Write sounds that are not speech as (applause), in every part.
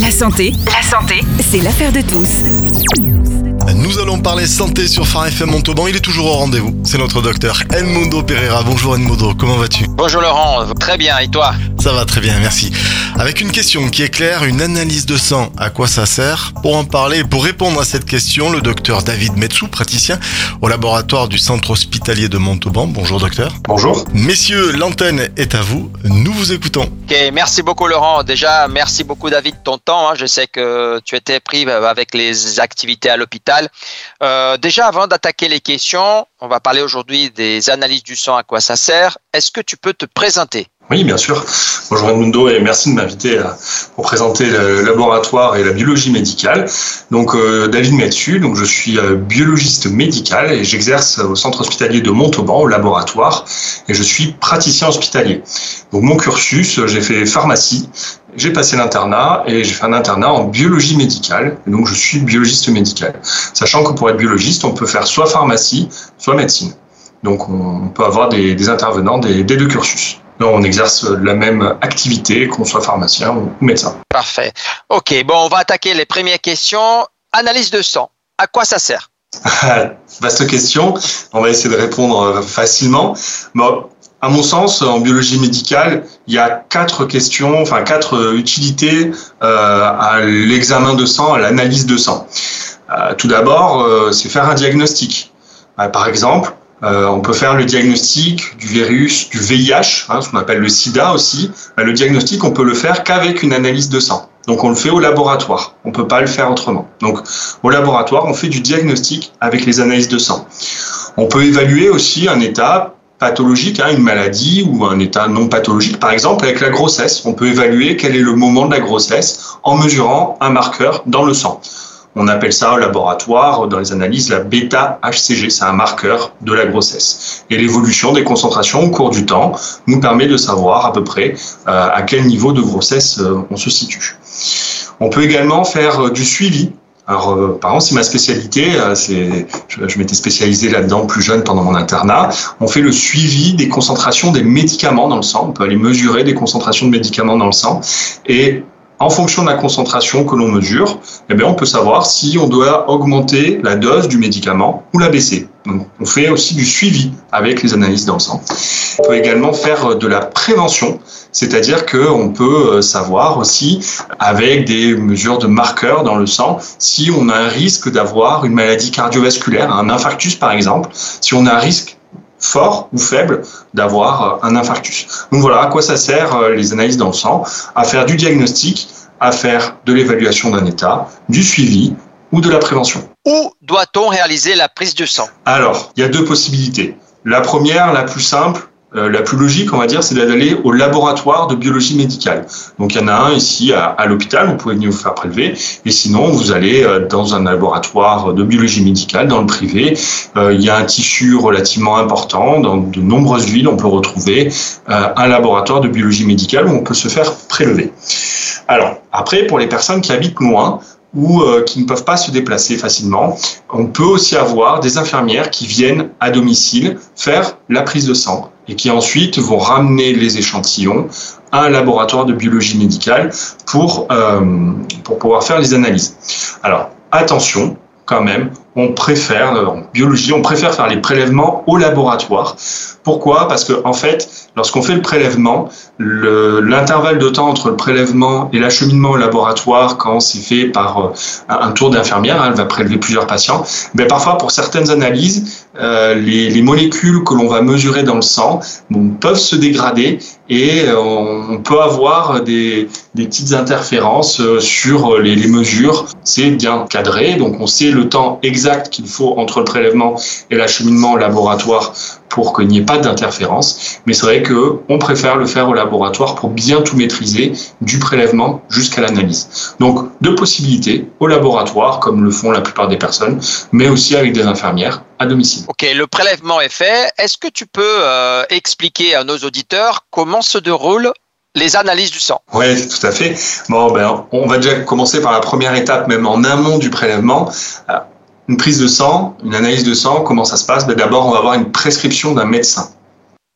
La santé, la santé, c'est l'affaire de tous. Nous allons parler santé sur Phare FM Montauban. Il est toujours au rendez-vous. C'est notre docteur Edmundo Pereira. Bonjour Edmundo, comment vas-tu? Bonjour Laurent, très bien, et toi? Ça va très bien, merci. Avec une question qui est claire, une analyse de sang, à quoi ça sert Pour en parler et pour répondre à cette question, le docteur David Metsou, praticien au laboratoire du centre hospitalier de Montauban. Bonjour docteur. Bonjour. Messieurs, l'antenne est à vous. Nous vous écoutons. Ok, merci beaucoup Laurent. Déjà, merci beaucoup David de ton temps. hein. Je sais que tu étais pris avec les activités à l'hôpital. Euh, déjà, avant d'attaquer les questions, on va parler aujourd'hui des analyses du sang, à quoi ça sert. Est-ce que tu peux te présenter Oui, bien sûr. Bonjour Edmundo et merci de m'inviter pour présenter le laboratoire et la biologie médicale. Donc euh, David Metsu, donc je suis euh, biologiste médical et j'exerce au centre hospitalier de Montauban au laboratoire et je suis praticien hospitalier. Donc mon cursus, j'ai fait pharmacie, j'ai passé l'internat et j'ai fait un internat en biologie médicale. Donc je suis biologiste médical. Sachant que pour être biologiste, on peut faire soit pharmacie, soit médecine. Donc on peut avoir des, des intervenants des, des deux cursus. On exerce la même activité, qu'on soit pharmacien ou médecin. Parfait. Ok, bon, on va attaquer les premières questions. Analyse de sang, à quoi ça sert? (laughs) Vaste question. On va essayer de répondre euh, facilement. Bon, à mon sens, en biologie médicale, il y a quatre questions, enfin quatre euh, utilités euh, à l'examen de sang, à l'analyse de sang. Euh, tout d'abord, euh, c'est faire un diagnostic. Par exemple, euh, on peut faire le diagnostic du virus, du VIH, hein, ce qu'on appelle le SIDA aussi. Euh, le diagnostic, on peut le faire qu'avec une analyse de sang. Donc on le fait au laboratoire. On peut pas le faire autrement. Donc au laboratoire, on fait du diagnostic avec les analyses de sang. On peut évaluer aussi un état pathologique, hein, une maladie ou un état non pathologique. Par exemple, avec la grossesse, on peut évaluer quel est le moment de la grossesse en mesurant un marqueur dans le sang. On appelle ça au laboratoire, dans les analyses, la bêta-HCG. C'est un marqueur de la grossesse. Et l'évolution des concentrations au cours du temps nous permet de savoir à peu près euh, à quel niveau de grossesse euh, on se situe. On peut également faire euh, du suivi. Alors, par exemple, c'est ma spécialité. je, je m'étais spécialisé là-dedans plus jeune pendant mon internat. On fait le suivi des concentrations des médicaments dans le sang. On peut aller mesurer des concentrations de médicaments dans le sang. Et en fonction de la concentration que l'on mesure, eh bien, on peut savoir si on doit augmenter la dose du médicament ou la baisser. On fait aussi du suivi avec les analyses dans le sang. On peut également faire de la prévention, c'est-à-dire qu'on peut euh, savoir aussi, avec des mesures de marqueurs dans le sang, si on a un risque d'avoir une maladie cardiovasculaire, un infarctus par exemple, si on a un risque fort ou faible d'avoir euh, un infarctus. Donc voilà à quoi ça sert euh, les analyses dans le sang, à faire du diagnostic, à faire de l'évaluation d'un état, du suivi ou de la prévention. Où doit-on réaliser la prise de sang? Alors, il y a deux possibilités. La première, la plus simple, euh, la plus logique, on va dire, c'est d'aller au laboratoire de biologie médicale. Donc, il y en a un ici à, à l'hôpital, vous pouvez venir vous faire prélever. Et sinon, vous allez euh, dans un laboratoire de biologie médicale, dans le privé. Euh, il y a un tissu relativement important. Dans de nombreuses villes, on peut retrouver euh, un laboratoire de biologie médicale où on peut se faire prélever. Alors, après, pour les personnes qui habitent loin, ou euh, qui ne peuvent pas se déplacer facilement. On peut aussi avoir des infirmières qui viennent à domicile faire la prise de sang et qui ensuite vont ramener les échantillons à un laboratoire de biologie médicale pour, euh, pour pouvoir faire les analyses. Alors, attention, quand même, on préfère, euh, en biologie, on préfère faire les prélèvements au laboratoire. Pourquoi? Parce que en fait, lorsqu'on fait le prélèvement, le- l'intervalle de temps entre le prélèvement et l'acheminement au laboratoire, quand c'est fait par euh, un tour d'infirmière, hein, elle va prélever plusieurs patients, ben parfois pour certaines analyses, euh, les, les molécules que l'on va mesurer dans le sang peuvent se dégrader et euh, on, peut avoir des, des petites interférences euh, sur les, les mesures. C'est bien cadré, donc on sait le temps exact qu'il faut entre le prélèvement et l'acheminement au laboratoire pour qu'il n'y ait pas d'interférence. Mais c'est vrai que on préfère le faire au laboratoire pour bien tout maîtriser du prélèvement jusqu'à l'analyse. Donc deux possibilités au laboratoire, comme le font la plupart des personnes, mais aussi avec des infirmières à domicile. Ok, le prélèvement est fait. Est-ce que tu peux euh, expliquer à nos auditeurs comment se déroulent les analyses du sang? Oui, tout à fait. Bon, ben, on va déjà commencer par la première étape, même en amont du prélèvement. Une prise de sang, une analyse de sang, comment ça se passe? Ben, D'abord, on va avoir une prescription d'un médecin.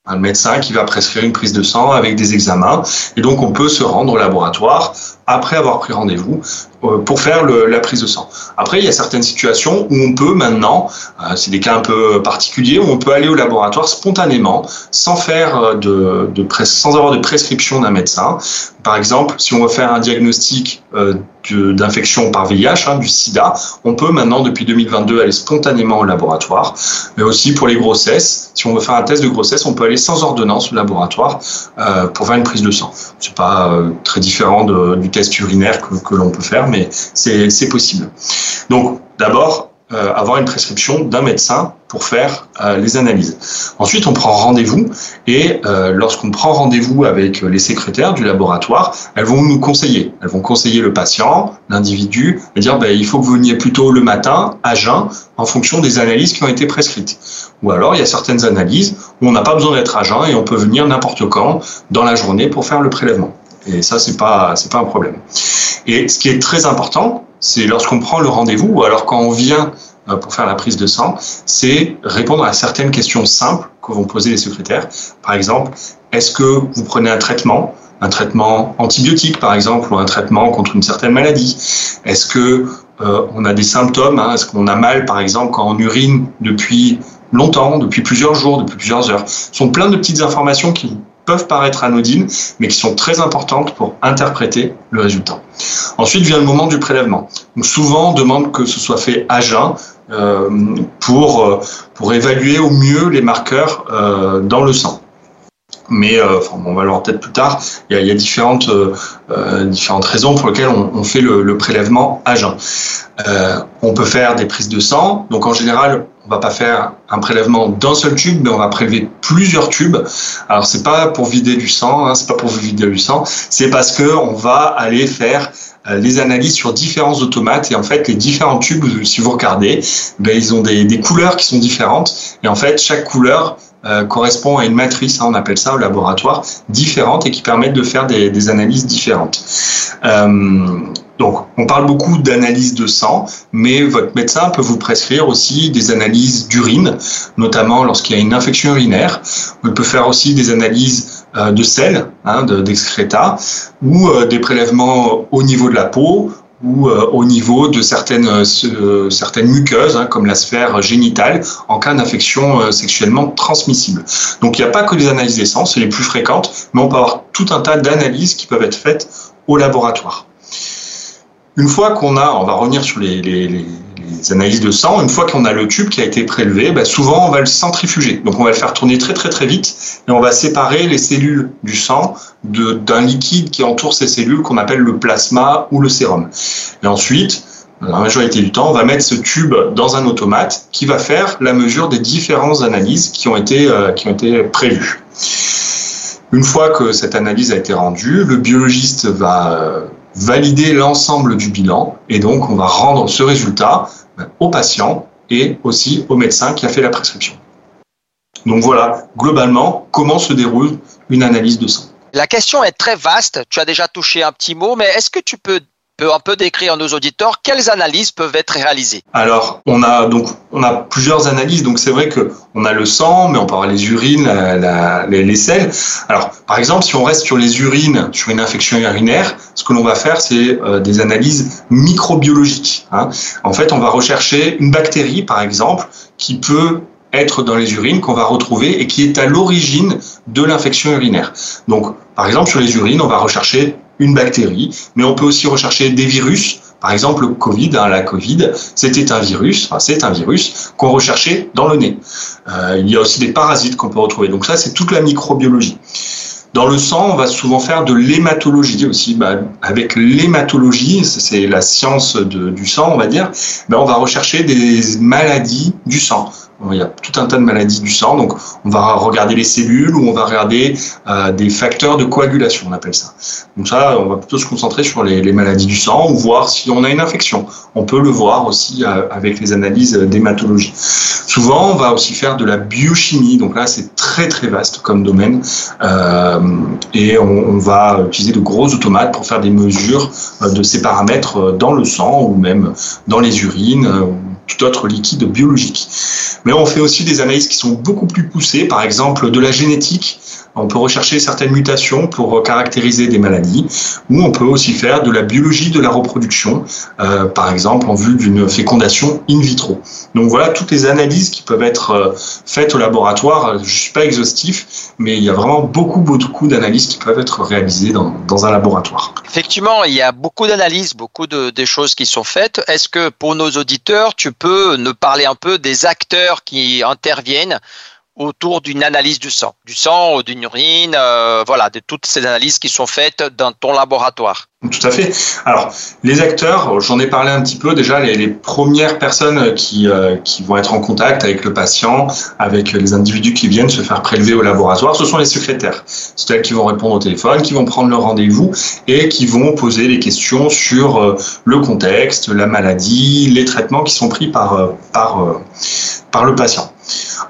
un médecin qui va prescrire une prise de sang avec des examens. Et donc, on peut se rendre au laboratoire après avoir pris rendez-vous euh, pour faire la prise de sang. Après, il y a certaines situations où on peut maintenant, euh, c'est des cas un peu particuliers, où on peut aller au laboratoire spontanément, sans faire euh, de sans avoir de prescription d'un médecin. Par exemple, si on veut faire un diagnostic d'infection par VIH, hein, du SIDA, on peut maintenant depuis 2022 aller spontanément au laboratoire. Mais aussi pour les grossesses, si on veut faire un test de grossesse, on peut aller sans ordonnance au laboratoire euh, pour faire une prise de sang. C'est pas euh, très différent du test urinaire que, que l'on peut faire, mais c'est possible. Donc d'abord, euh, avoir une prescription d'un médecin pour faire euh, les analyses. Ensuite, on prend rendez-vous et euh, lorsqu'on prend rendez-vous avec les secrétaires du laboratoire, elles vont nous conseiller. Elles vont conseiller le patient, l'individu, et dire ben, il faut que vous veniez plutôt le matin à jeun en fonction des analyses qui ont été prescrites. Ou alors, il y a certaines analyses où on n'a pas besoin d'être à jeun et on peut venir n'importe quand dans la journée pour faire le prélèvement. Et ça, c'est pas, pas un problème. Et ce qui est très important, c'est lorsqu'on prend le rendez-vous ou alors quand on vient pour faire la prise de sang, c'est répondre à certaines questions simples que vont poser les secrétaires. Par exemple, est-ce que vous prenez un traitement, un traitement antibiotique par exemple, ou un traitement contre une certaine maladie? Est-ce que euh, on a des symptômes hein? Est-ce qu'on a mal par exemple quand on urine depuis longtemps, depuis plusieurs jours, depuis plusieurs heures? Ce sont plein de petites informations qui peuvent paraître anodines, mais qui sont très importantes pour interpréter le résultat. Ensuite vient le moment du prélèvement. Souvent, on demande que ce soit fait à jeun euh, pour, euh, pour évaluer au mieux les marqueurs euh, dans le sang. Mais euh, enfin, on va le voir peut-être plus tard. Il y a, différentes, euh, différentes raisons pour lesquelles on, fait le, prélèvement à jeun. Euh, on peut faire des prises de sang. Donc en général, on va pas faire un prélèvement d'un seul tube, mais on va prélever plusieurs tubes. Alors c'est pas pour vider du sang, hein, c'est pas pour vider du sang, c'est parce que on va aller faire euh, les analyses sur différents automates et en fait les différents tubes, si vous regardez, ben, ils ont des, des couleurs qui sont différentes et en fait chaque couleur euh, correspond à une matrice, hein, on appelle ça au laboratoire, différente et qui permettent de faire des, des analyses différentes. Euh, donc, on parle beaucoup d'analyse de sang, mais votre médecin peut vous prescrire aussi des analyses d'urine, notamment lorsqu'il y a une infection urinaire. On peut faire aussi des analyses euh, de sel, hein, d'excréta, ou euh, des prélèvements au niveau de la peau ou euh, au niveau de certaines, euh, certaines muqueuses, hein, comme la sphère génitale, en cas d'infection euh, sexuellement transmissible. Donc il n'y a pas que les analyses des c'est les plus fréquentes, mais on peut avoir tout un tas d'analyses qui peuvent être faites au laboratoire. Une fois qu'on a, on va revenir sur les les analyses de sang, une fois qu'on a le tube qui a été prélevé, bah souvent on va le centrifuger. Donc on va le faire tourner très très très vite et on va séparer les cellules du sang d'un liquide qui entoure ces cellules qu'on appelle le plasma ou le sérum. Et ensuite, dans la majorité du temps, on va mettre ce tube dans un automate qui va faire la mesure des différentes analyses qui ont été, euh, qui ont été prévues. Une fois que cette analyse a été rendue, le biologiste va euh, valider l'ensemble du bilan et donc on va rendre ce résultat ben, au patient et aussi au médecin qui a fait la prescription. Donc voilà, globalement, comment se déroule une analyse de sang. La question est très vaste, tu as déjà touché un petit mot, mais est-ce que tu peux peut un peu décrire à nos auditeurs quelles analyses peuvent être réalisées Alors, on a donc on a plusieurs analyses. Donc c'est vrai que on a le sang, mais on peut avoir les urines, les, selles. Alors, par exemple, si on reste sur les urines, sur une infection urinaire, ce que l'on va faire, c'est euh, des analyses microbiologiques. Hein. En fait, on va rechercher une bactérie, par exemple, qui peut être dans les urines qu'on va retrouver et qui est à l'origine de l'infection urinaire. Donc, par exemple, sur les urines, on va rechercher une bactérie, mais on peut aussi rechercher des virus. Par exemple, le Covid, hein, la Covid, c'était un virus, enfin, c'est un virus qu'on recherchait dans le nez. Euh, il y a aussi des parasites qu'on peut retrouver. Donc ça, c'est toute la microbiologie. Dans le sang, on va souvent faire de l'hématologie aussi. Bah, avec l'hématologie, c'est la science de, du sang, on va dire, bah, on va rechercher des maladies du sang. Il y a tout un tas de maladies du sang, donc on va regarder les cellules ou on va regarder euh, des facteurs de coagulation, on appelle ça. Donc ça, on va plutôt se concentrer sur les, maladies du sang ou voir si on a une infection. On peut le voir aussi euh, avec les analyses d'hématologie. Souvent, on va aussi faire de la biochimie, donc là c'est très très vaste comme domaine, euh, et on, on, va utiliser de gros automates pour faire des mesures de ces paramètres dans le sang ou même dans les urines tout autre liquide biologique. Mais on fait aussi des analyses qui sont beaucoup plus poussées, par exemple de la génétique. On peut rechercher certaines mutations pour caractériser des maladies, ou on peut aussi faire de la biologie de la reproduction, euh, par exemple en vue d'une fécondation in vitro. Donc voilà toutes les analyses qui peuvent être euh, faites au laboratoire. Je suis pas exhaustif, mais il y a vraiment beaucoup, beaucoup d'analyses qui peuvent être réalisées dans, un laboratoire. Effectivement, il y a beaucoup d'analyses, beaucoup de, choses qui sont faites. Est-ce que pour nos auditeurs, tu peux nous parler un peu des acteurs qui interviennent autour d'une analyse du sang, du sang ou d'une urine, euh, voilà, de toutes ces analyses qui sont faites dans ton laboratoire. Tout à fait. Alors, les acteurs, j'en ai parlé un petit peu déjà, les, premières personnes qui, euh, qui vont être en contact avec le patient, avec les individus qui viennent se faire prélever au laboratoire, ce sont les secrétaires. C'est elles qui vont répondre au téléphone, qui vont prendre le rendez-vous et qui vont poser des questions sur euh, le contexte, la maladie, les traitements qui sont pris par, par, le patient.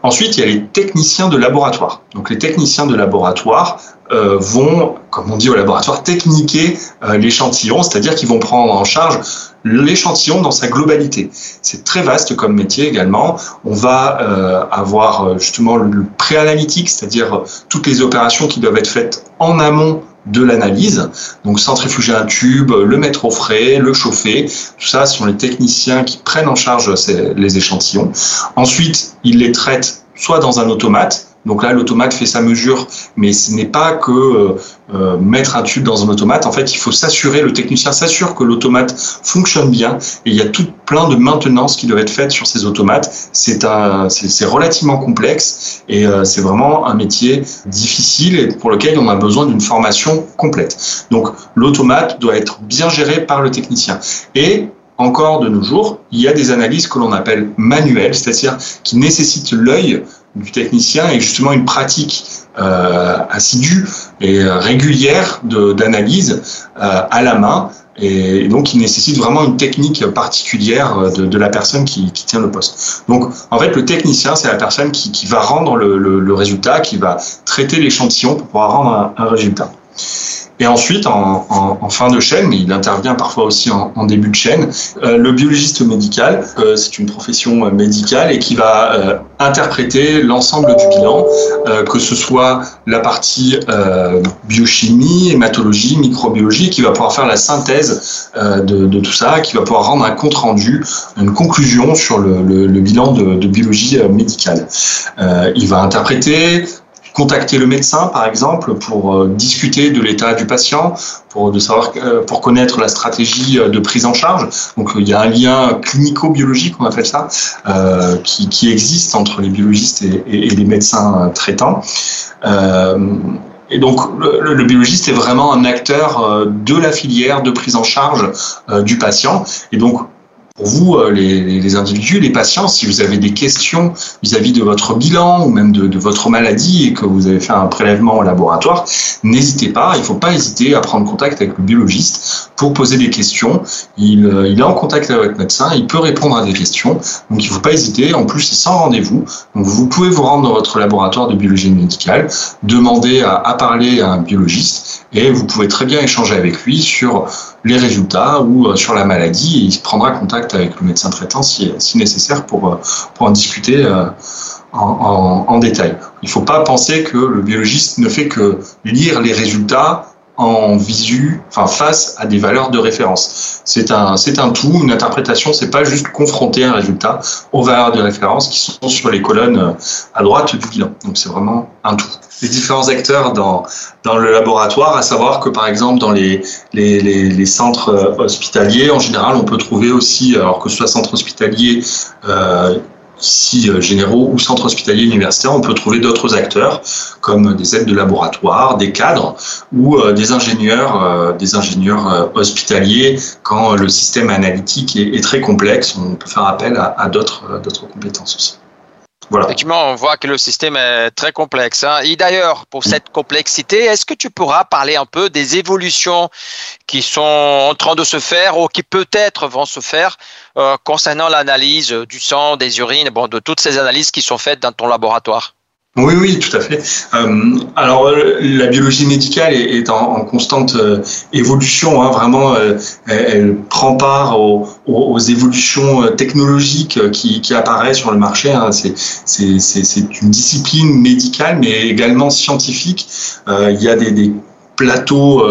Ensuite, il y a les techniciens de laboratoire. Donc les techniciens de laboratoire euh, vont, comme on dit au laboratoire, techniquer euh, l'échantillon, c'est-à-dire qu'ils vont prendre en charge l'échantillon dans sa globalité. C'est très vaste comme métier également. On va euh, avoir justement le préanalytique, c'est-à-dire toutes les opérations qui doivent être faites en amont de l'analyse. Donc centrifuger un tube, le mettre au frais, le chauffer, tout ça ce sont les techniciens qui prennent en charge les échantillons. Ensuite, ils les traitent soit dans un automate, donc là, l'automate fait sa mesure, mais ce n'est pas que euh, euh, mettre un tube dans un automate. En fait, il faut s'assurer, le technicien s'assure que l'automate fonctionne bien. Et il y a tout plein de maintenance qui doit être faite sur ces automates. C'est relativement complexe et euh, c'est vraiment un métier difficile et pour lequel on a besoin d'une formation complète. Donc, l'automate doit être bien géré par le technicien. Et encore de nos jours, il y a des analyses que l'on appelle manuelles, c'est-à-dire qui nécessitent l'œil du technicien et justement une pratique euh, assidue et régulière d'analyse euh, à la main et donc il nécessite vraiment une technique particulière de, de la personne qui, qui, tient le poste. Donc en fait le technicien c'est la personne qui, qui va rendre le, le, le, résultat, qui va traiter l'échantillon pour pouvoir rendre un, un résultat. Et ensuite, en, en, en, fin de chaîne, mais il intervient parfois aussi en, en début de chaîne, euh, le biologiste médical, euh, c'est une profession médicale et qui va euh, interpréter l'ensemble du bilan, euh, que ce soit la partie euh, biochimie, hématologie, microbiologie, qui va pouvoir faire la synthèse de, de, tout ça, qui va pouvoir rendre un compte rendu, une conclusion sur le, le, le bilan de, de, biologie médicale. il va interpréter contacter le médecin, par exemple, pour euh, discuter de l'état du patient, pour de savoir, euh, pour connaître la stratégie euh, de prise en charge. Donc, il y a un lien clinico-biologique, on appelle ça, qui, existe entre les biologistes et, les médecins traitants. Et donc, le, le, biologiste est vraiment un acteur de la filière de prise en charge du patient. Et donc, pour vous, euh, les, les, individus, les patients, si vous avez des questions vis-à-vis de votre bilan ou même de, de, votre maladie et que vous avez fait un prélèvement au laboratoire, n'hésitez pas, il ne faut pas hésiter à prendre contact avec le biologiste pour poser des questions. Il, euh, il est en contact avec votre médecin, il peut répondre à des questions, donc il ne faut pas hésiter. En plus, c'est sans rendez-vous. Donc vous pouvez vous rendre dans votre laboratoire de biologie médicale, demander à, à parler à un biologiste et vous pouvez très bien échanger avec lui sur les résultats ou euh, sur la maladie il prendra contact avec le médecin traitant si, nécessaire pour, euh, pour en discuter euh, en détail. Il ne faut pas penser que le biologiste ne fait que lire les résultats en visu, enfin face à des valeurs de référence. C'est un, c'est un tout. Une interprétation, c'est pas juste confronter un résultat aux valeurs de référence qui sont sur les colonnes à droite du bilan. Donc c'est vraiment un tout. Les différents acteurs dans dans le laboratoire, à savoir que par exemple dans les les, les, centres hospitaliers, en général, on peut trouver aussi, alors que ce soit centre hospitalier euh, ici euh, généraux ou centres hospitaliers universitaires, on peut trouver d'autres acteurs comme des aides de laboratoire, des cadres ou euh, des ingénieurs, euh, des ingénieurs hospitaliers quand le système analytique est, très complexe. On peut faire appel à, à d'autres compétences aussi. Effectivement, on voit que le système est très complexe. Hein. Et d'ailleurs, pour cette complexité, est-ce que tu pourras parler un peu des évolutions qui sont en train de se faire ou qui peut-être vont se faire euh, concernant l'analyse du sang, des urines, bon, de toutes ces analyses qui sont faites dans ton laboratoire? Oui, oui, tout à fait. Euh, alors, la biologie médicale est, en, constante euh, évolution. Hein, vraiment, euh, elle, prend part aux, évolutions technologiques qui, apparaissent sur le marché. Hein. C'est une discipline médicale, mais également scientifique. il y a des, des plateaux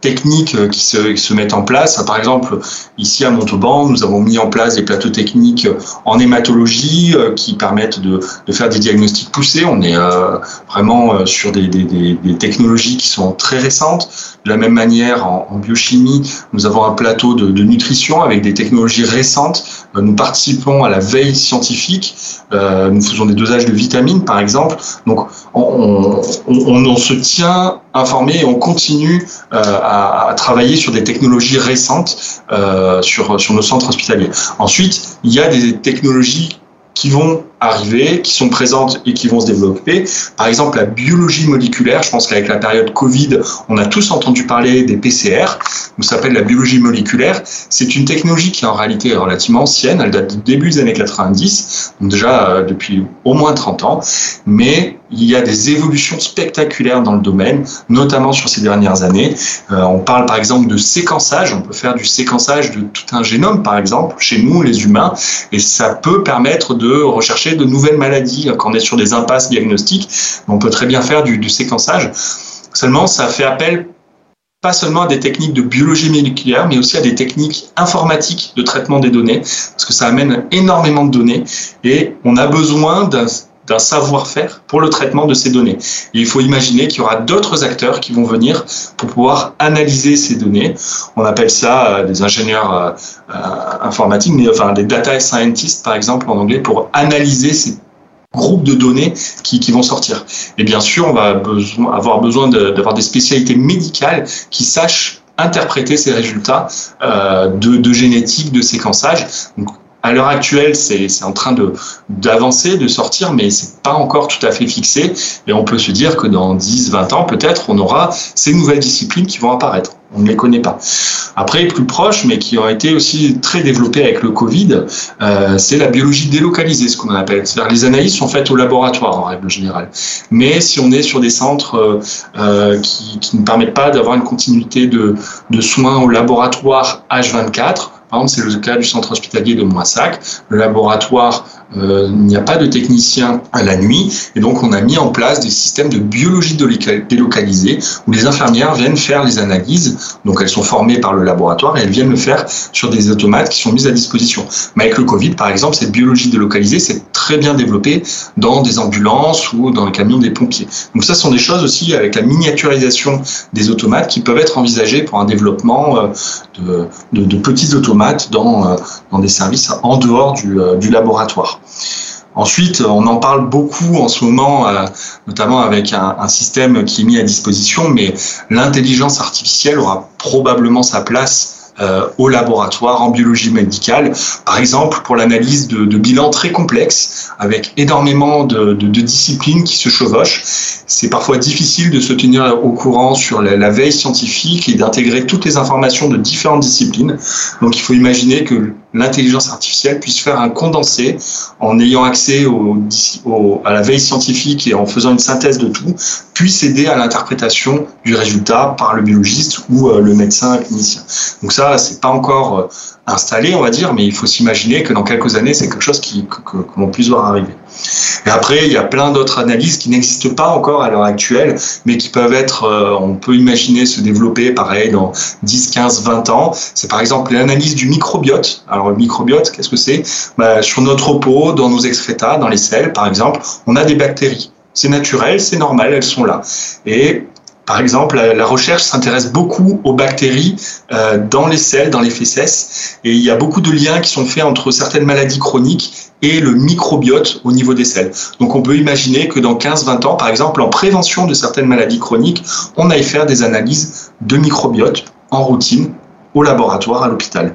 techniques euh, qui se, se, mettent en place. Par exemple, ici à Montauban, nous avons mis en place des plateaux techniques en hématologie euh, qui permettent de, de faire des diagnostics poussés. On est euh, vraiment sur des, des, technologies qui sont très récentes. De la même manière, en, biochimie, nous avons un plateau de, nutrition avec des technologies récentes. Nous participons à la veille scientifique. nous faisons des dosages de vitamines, par exemple. Donc, on, on, on, on se tient informé et on continue euh, à, travailler sur des technologies récentes euh, sur, sur nos centres hospitaliers. Ensuite, il y a des technologies qui vont arriver, qui sont présentes et qui vont se développer. Par exemple, la biologie moléculaire, je pense qu'avec la période Covid, on a tous entendu parler des PCR, ça s'appelle la biologie moléculaire. C'est une technologie qui en réalité est relativement ancienne, elle date du début des années 90, donc déjà euh, depuis au moins 30 ans, mais il y a des évolutions spectaculaires dans le domaine, notamment sur ces dernières années. Euh, on parle par exemple de séquençage, on peut faire du séquençage de tout un génome par exemple, chez nous les humains, et ça peut permettre de rechercher de nouvelles maladies quand on est sur des impasses diagnostiques. On peut très bien faire du, séquençage. Seulement, ça fait appel pas seulement à des techniques de biologie moléculaire, mais aussi à des techniques informatiques de traitement des données, parce que ça amène énormément de données et on a besoin d'un d'un savoir-faire pour le traitement de ces données. il faut imaginer qu'il y aura d'autres acteurs qui vont venir pour pouvoir analyser ces données. On appelle ça euh, des ingénieurs euh, euh, informatiques, mais enfin des data scientists par exemple en anglais, pour analyser ces groupes de données qui, vont sortir. Et bien sûr, on va avoir besoin d'avoir des spécialités médicales qui sachent interpréter ces résultats de, génétique, de séquençage. À l'heure actuelle, c'est en train de d'avancer, de sortir, mais c'est pas encore tout à fait fixé. Et on peut se dire que dans 10, 20 ans, peut-être, on aura ces nouvelles disciplines qui vont apparaître. On ne les connaît pas. Après, plus proches, mais qui ont été aussi très développées avec le Covid, euh, c'est la biologie délocalisée, ce qu'on appelle. C'est-à-dire les analyses sont faites au laboratoire en règle générale. Mais si on est sur des centres euh, euh qui, qui, ne permettent pas d'avoir une continuité de, de soins au laboratoire H24, par exemple, c'est le cas du centre hospitalier de Moissac. Le laboratoire, euh, il n'y a pas de technicien à la nuit. Et donc, on a mis en place des systèmes de biologie délocalisée où les infirmières viennent faire les analyses. Donc, elles sont formées par le laboratoire et elles viennent le faire sur des automates qui sont mis à disposition. Mais avec le Covid, par exemple, cette biologie délocalisée s'est très bien développée dans des ambulances ou dans les camions des pompiers. Donc, ça sont des choses aussi avec la miniaturisation des automates qui peuvent être envisagées pour un développement euh, de, de, petits automates dans, euh, des services en dehors du, euh, du laboratoire. Ensuite, on en parle beaucoup en ce moment, notamment avec un, système qui est mis à disposition, mais l'intelligence artificielle aura probablement sa place au laboratoire en biologie médicale, par exemple pour l'analyse de, de, bilans très complexes avec énormément de, de, de disciplines qui se chevauchent. C'est parfois difficile de se tenir au courant sur la veille scientifique et d'intégrer toutes les informations de différentes disciplines. Donc il faut imaginer que l'intelligence artificielle puisse faire un condensé en ayant accès à la veille scientifique et en faisant une synthèse de tout, puisse aider à l'interprétation du résultat par le biologiste ou euh, le médecin clinicien. Donc ça, c'est pas encore euh, installé, on va dire, mais il faut s'imaginer que dans quelques années, c'est quelque chose qui, que, que, l'on puisse voir arriver. Et après, il y a plein d'autres analyses qui n'existent pas encore à l'heure actuelle, mais qui peuvent être, euh, on peut imaginer se développer, pareil, dans 10, 15, 20 ans. C'est par exemple l'analyse du microbiote. Alors, le microbiote, qu'est-ce que c'est? Bah, Sur notre peau, dans nos excrétas, dans les selles, par exemple, on a des bactéries. C'est naturel, c'est normal, elles sont là. Et par exemple, la, recherche s'intéresse beaucoup aux bactéries euh, dans les selles, dans les fesses, et il y a beaucoup de liens qui sont faits entre certaines maladies chroniques et le microbiote au niveau des selles. Donc on peut imaginer que dans 15-20 ans, par exemple, en prévention de certaines maladies chroniques, on aille faire des analyses de microbiote en routine laboratoire, à l'hôpital.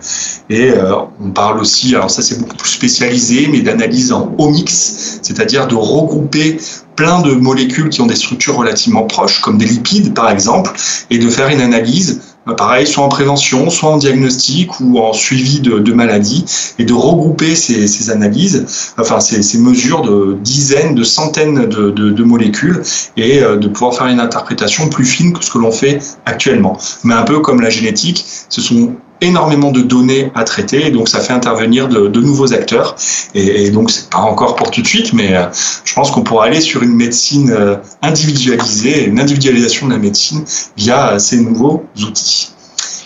Et euh, on parle aussi, alors ça c'est beaucoup plus spécialisé, mais d'analyse en omics, c'est-à-dire de regrouper plein de molécules qui ont des structures relativement proches, comme des lipides par exemple, et de faire une analyse pareil, soit en prévention, soit en diagnostic ou en suivi de, maladies, et de regrouper ces, analyses, enfin ces, mesures de dizaines, de centaines de molécules, et euh, de pouvoir faire une interprétation plus fine que ce que l'on fait actuellement. Mais un peu comme la génétique, ce sont énormément de données à traiter, et donc ça fait intervenir de, nouveaux acteurs. Et, et donc c'est pas encore pour tout de suite, mais euh, je pense qu'on pourra aller sur une médecine euh, individualisée, une individualisation de la médecine via ces nouveaux outils.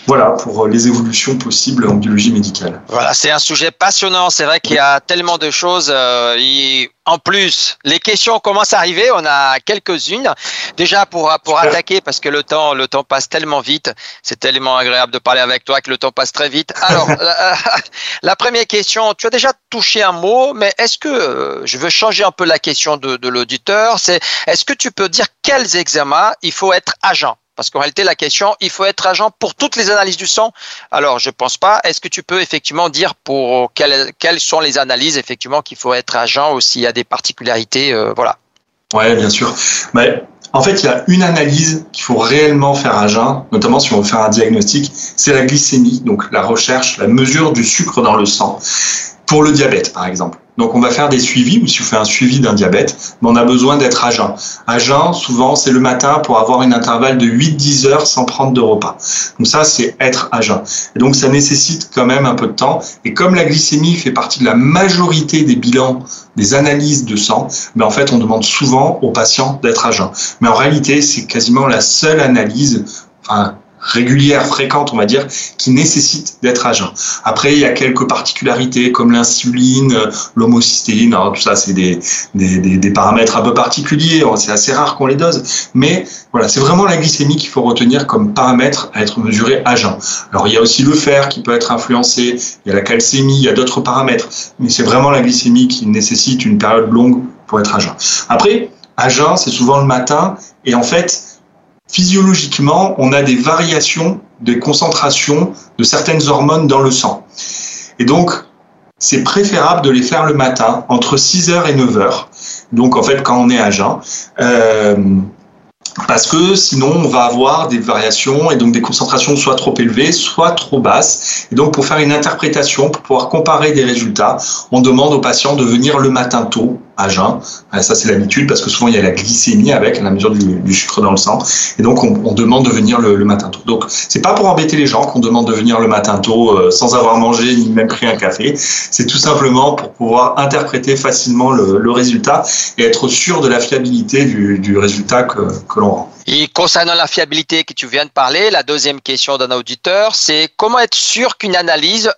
Voilà pour les évolutions possibles en biologie médicale. Voilà, c'est un sujet passionnant. C'est vrai qu'il y a tellement de choses. Euh, et en plus, les questions commencent à arriver. On a quelques-unes. Déjà pour pour attaquer parce que le temps le temps passe tellement vite. C'est tellement agréable de parler avec toi que le temps passe très vite. Alors (laughs) la, la, première question, tu as déjà touché un mot, mais est-ce que euh, je veux changer un peu la question de, de l'auditeur C'est est-ce que tu peux dire quels examens il faut être agent? Parce qu'en réalité, la question, il faut être agent pour toutes les analyses du sang. Alors, je pense pas. Est-ce que tu peux effectivement dire pour quelles, quelles sont les analyses effectivement qu'il faut être agent ou s'il y a des particularités, euh, voilà. Bien sûr. Mais en fait, il y a une analyse qu'il faut réellement faire agent, notamment si on veut faire un diagnostic, c'est la glycémie, donc la recherche, la mesure du sucre dans le sang pour le diabète, par exemple. Donc, on va faire des suivis, ou si on fait un suivi d'un diabète, on a besoin d'être à jeun. À jeun, souvent, c'est le matin pour avoir une intervalle de 8-10 heures sans prendre de repas. Donc ça, c'est être à jeun. Et donc, ça nécessite quand même un peu de temps. Et comme la glycémie fait partie de la majorité des bilans, des analyses de sang, mais en fait, on demande souvent aux patients d'être à jeun. Mais en réalité, c'est quasiment la seule analyse, enfin, régulière, fréquente, on va dire, qui nécessite d'être à jeun. Après, il y a quelques particularités comme l'insuline, l'homocystéine, tout ça, c'est des, des, des, des, paramètres un peu particuliers, c'est assez rare qu'on les dose, mais voilà, c'est vraiment la glycémie qu'il faut retenir comme paramètre à être mesuré à jeun. Alors, il y a aussi le fer qui peut être influencé, il y a la calcémie, il y a d'autres paramètres, mais c'est vraiment la glycémie qui nécessite une période longue pour être à jeun. Après, à jeun, c'est souvent le matin, et en fait, physiologiquement, on a des variations des concentrations de certaines hormones dans le sang. Et donc, c'est préférable de les faire le matin, entre 6h et 9h. Donc, en fait, quand on est à jeun. Euh, parce que sinon on va avoir des variations et donc des concentrations soit trop élevées, soit trop basses. Et donc pour faire une interprétation, pour pouvoir comparer des résultats, on demande aux patients de venir le matin tôt à jeun. Ça c'est l'habitude parce que souvent il y a la glycémie avec la mesure du, du sucre dans le sang. Et donc on, on demande de venir le, le, matin tôt. Donc c'est pas pour embêter les gens qu'on demande de venir le matin tôt euh, sans avoir mangé ni même pris un café. C'est tout simplement pour pouvoir interpréter facilement le, le, résultat et être sûr de la fiabilité du, du résultat que, que l'on rend. Et concernant la fiabilité que tu viens de parler, la deuxième question d'un auditeur, c'est comment être sûr qu'une analyse,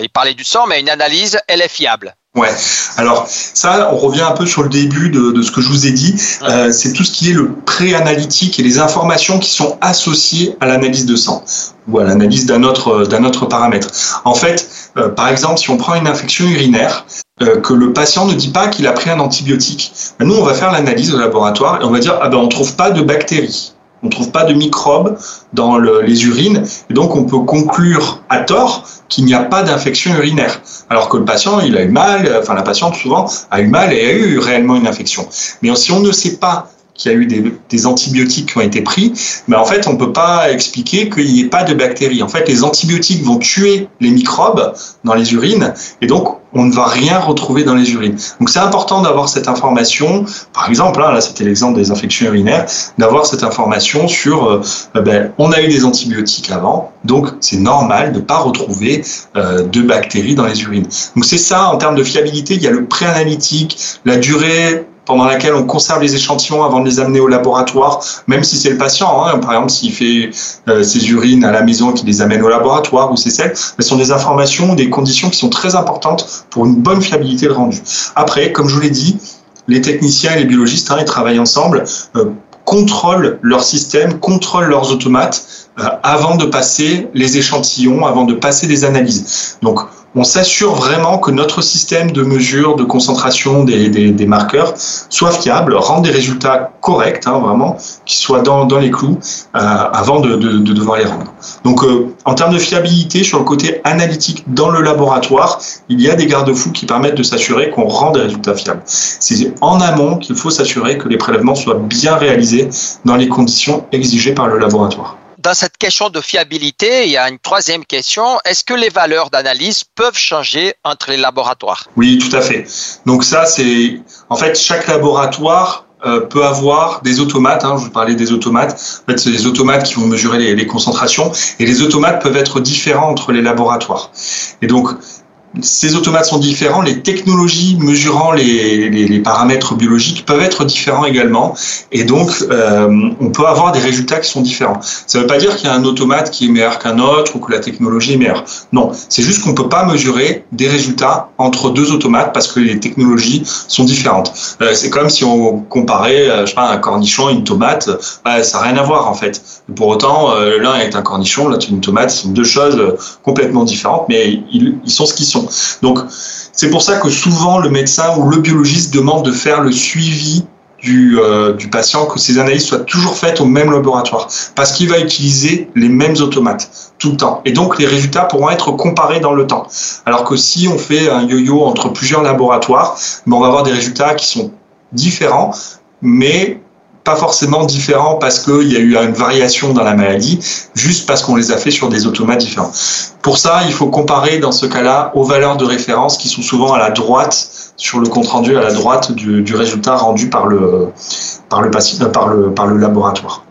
il parlait du sang, mais une analyse, elle est fiable? Ouais. Alors ça, on revient un peu sur le début de, de ce que je vous ai dit. Euh, c'est tout ce qui est le pré-analytique et les informations qui sont associées à l'analyse de sang ou à l'analyse d'un autre d'un autre paramètre. En fait, euh, par exemple, si on prend une infection urinaire, euh, que le patient ne dit pas qu'il a pris un antibiotique, ben, nous on va faire l'analyse au laboratoire et on va dire ah ben on trouve pas de bactéries. On ne trouve pas de microbes dans le, les urines, et donc on peut conclure à tort qu'il n'y a pas d'infection urinaire, alors que le patient, il a eu mal, enfin la patiente souvent a eu mal et a eu réellement une infection. Mais si on ne sait pas qu'il y a eu des, des, antibiotiques qui ont été pris, mais en fait, on ne peut pas expliquer qu'il n'y ait pas de bactéries. En fait, les antibiotiques vont tuer les microbes dans les urines, et donc on ne va rien retrouver dans les urines. Donc c'est important d'avoir cette information. Par exemple, hein, là, c'était l'exemple des infections urinaires, d'avoir cette information sur, euh, ben, on a eu des antibiotiques avant, donc c'est normal de ne pas retrouver euh, de bactéries dans les urines. Donc c'est ça en termes de fiabilité. Il y a le préanalytique, la durée pendant laquelle on conserve les échantillons avant de les amener au laboratoire, même si c'est le patient. Hein, par exemple, s'il fait euh, ses urines à la maison, qu'il les amène au laboratoire ou ses selles, ce sont des informations, des conditions qui sont très importantes pour une bonne fiabilité de rendu. Après, comme je vous l'ai dit, les techniciens et les biologistes, hein, ils travaillent ensemble, euh, contrôlent leur système, contrôlent leurs automates euh, avant de passer les échantillons, avant de passer des analyses. Donc, on s'assure vraiment que notre système de mesure de concentration des, marqueurs soit fiable, rende des résultats corrects, hein, vraiment, qui soient dans, dans les clous euh, avant de, de, de, devoir les rendre. Donc, euh, en termes de fiabilité, sur le côté analytique dans le laboratoire, il y a des garde-fous qui permettent de s'assurer qu'on rend des résultats fiables. C'est en amont qu'il faut s'assurer que les prélèvements soient bien réalisés dans les conditions exigées par le laboratoire. Dans cette question de fiabilité, il y a une troisième question. Est-ce que les valeurs d'analyse peuvent changer entre les laboratoires? Oui, tout à fait. Donc ça, c'est en fait chaque laboratoire euh, peut avoir des automates. Hein, je vous parlais des automates. En fait, c'est des automates qui vont mesurer les, les, concentrations et les automates peuvent être différents entre les laboratoires. Et donc, ces automates sont différents, les technologies mesurant les, paramètres biologiques peuvent être différents également, et donc euh, on peut avoir des résultats qui sont différents. Ça ne veut pas dire qu'il y a un automate qui est meilleur qu'un autre ou que la technologie est meilleure. Non, c'est juste qu'on ne peut pas mesurer des résultats entre deux automates parce que les technologies sont différentes. Euh, c'est comme si on comparait, euh, je sais pas, un cornichon et une tomate, bah, ça n'a rien à voir en fait. Pour autant, l'un est un cornichon, l'autre une tomate, ce sont deux choses complètement différentes, mais ils sont ce qu'ils sont. Donc, c'est pour ça que souvent le médecin ou le biologiste demande de faire le suivi du, euh, du patient, que ces analyses soient toujours faites au même laboratoire, parce qu'il va utiliser les mêmes automates tout le temps. Et donc, les résultats pourront être comparés dans le temps. Alors que si on fait un yo-yo entre plusieurs laboratoires, ben on va avoir des résultats qui sont différents, mais pas forcément différents parce qu'il y a eu une variation dans la maladie, juste parce qu'on les a fait sur des automates différents. Pour ça, il faut comparer dans ce cas-là aux valeurs de référence qui sont souvent à la droite sur le compte rendu, à la droite du, résultat rendu patient, par le, par le laboratoire.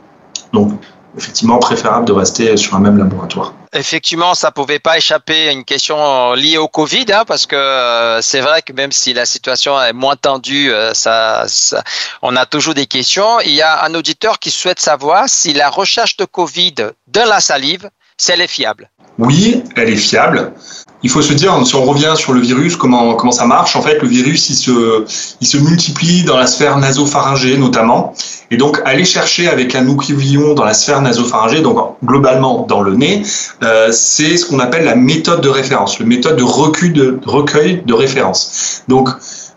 Donc, effectivement préférable de rester sur un même laboratoire. Effectivement, ça pouvait pas échapper à une question liée au Covid, hein, parce que euh, c'est vrai que même si la situation est moins tendue, euh, on a toujours des questions. Il y a un auditeur qui souhaite savoir si la recherche de Covid de la salive, si elle est fiable. Oui, elle est fiable. Il faut se dire, si on revient sur le virus, comment, comment ça marche, en fait, le virus, il se, il se multiplie dans la sphère nasopharyngée notamment. Et donc, aller chercher avec un nucléolion dans la sphère nasopharyngée, donc globalement dans le nez, euh, c'est ce qu'on appelle la méthode de référence, la méthode de recueil de, recueil de référence. Donc,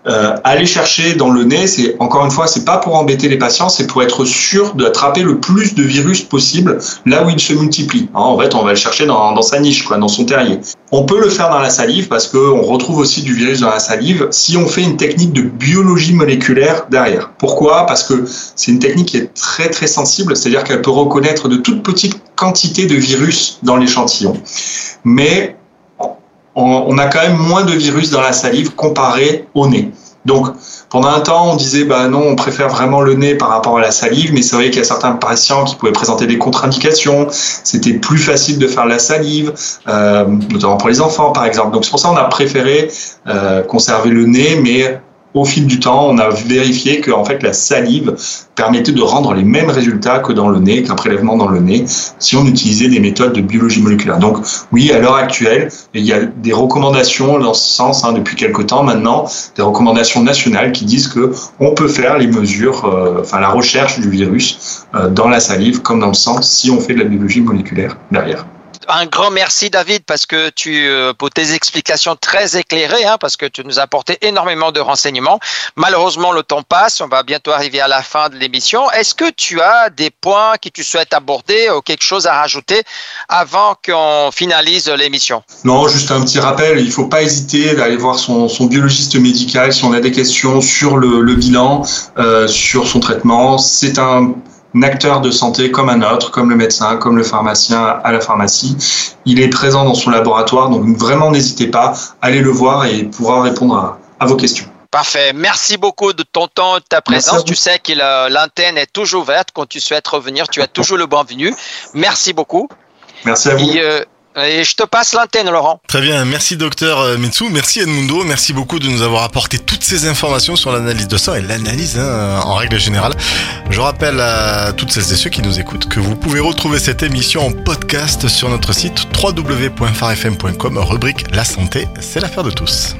euh, aller chercher dans le nez, c'est encore une fois, c'est pas pour embêter les patients, c'est pour être sûr d'attraper le plus de virus possible là où il se multiplie. Hein, en fait, on va le chercher dans, sa niche, quoi, dans son terrier. On peut le faire dans la salive parce qu'on retrouve aussi du virus dans la salive si on fait une technique de biologie moléculaire derrière. Pourquoi? Parce que c'est une technique qui est très très sensible, c'est-à-dire qu'elle peut reconnaître de toutes petites quantités de virus dans l'échantillon. Mais on, a quand même moins de virus dans la salive comparé au nez. Donc, pendant un temps, on disait, bah non, on préfère vraiment le nez par rapport à la salive, mais c'est vrai qu'il y a certains patients qui pouvaient présenter des contre-indications. C'était plus facile de faire la salive, euh, notamment pour les enfants, par exemple. Donc, c'est pour ça qu'on a préféré euh, conserver le nez, mais au fil du temps, on a vérifié que en fait la salive permettait de rendre les mêmes résultats que dans le nez, qu'un prélèvement dans le nez, si on utilisait des méthodes de biologie moléculaire. Donc oui, à l'heure actuelle, il y a des recommandations dans ce sens hein, depuis quelque temps maintenant, des recommandations nationales qui disent que on peut faire les mesures, euh, enfin la recherche du virus euh, dans la salive comme dans le sang si on fait de la biologie moléculaire derrière un grand merci David parce que tu euh, pour tes explications très éclairées hein, parce que tu nous as apporté énormément de renseignements. Malheureusement le temps passe, on va bientôt arriver à la fin de l'émission. Est-ce que tu as des points que tu souhaites aborder ou quelque chose à rajouter avant qu'on finalise l'émission? Non, juste un petit rappel, il faut pas hésiter d'aller voir son, biologiste médical si on a des questions sur le, bilan, euh, sur son traitement. C'est un acteur de santé comme un autre, comme le médecin, comme le pharmacien à la pharmacie. Il est présent dans son laboratoire, donc vraiment n'hésitez pas, allez le voir et il pourra répondre à, à vos questions. Parfait. Merci beaucoup de ton temps, de ta présence. Tu sais que l'antenne est toujours ouverte. Quand tu souhaites revenir, tu as toujours le bienvenu. Merci beaucoup. Merci à vous. Et, euh, et je te passe l'antenne, Laurent. Très bien, merci docteur euh, Metsu, merci Edmundo, merci beaucoup de nous avoir apporté toutes ces informations sur l'analyse de sang et l'analyse hein, en règle générale. Je rappelle à toutes celles et ceux qui nous écoutent que vous pouvez retrouver cette émission en podcast sur notre site www.farfm.com, rubrique La santé, c'est l'affaire de tous.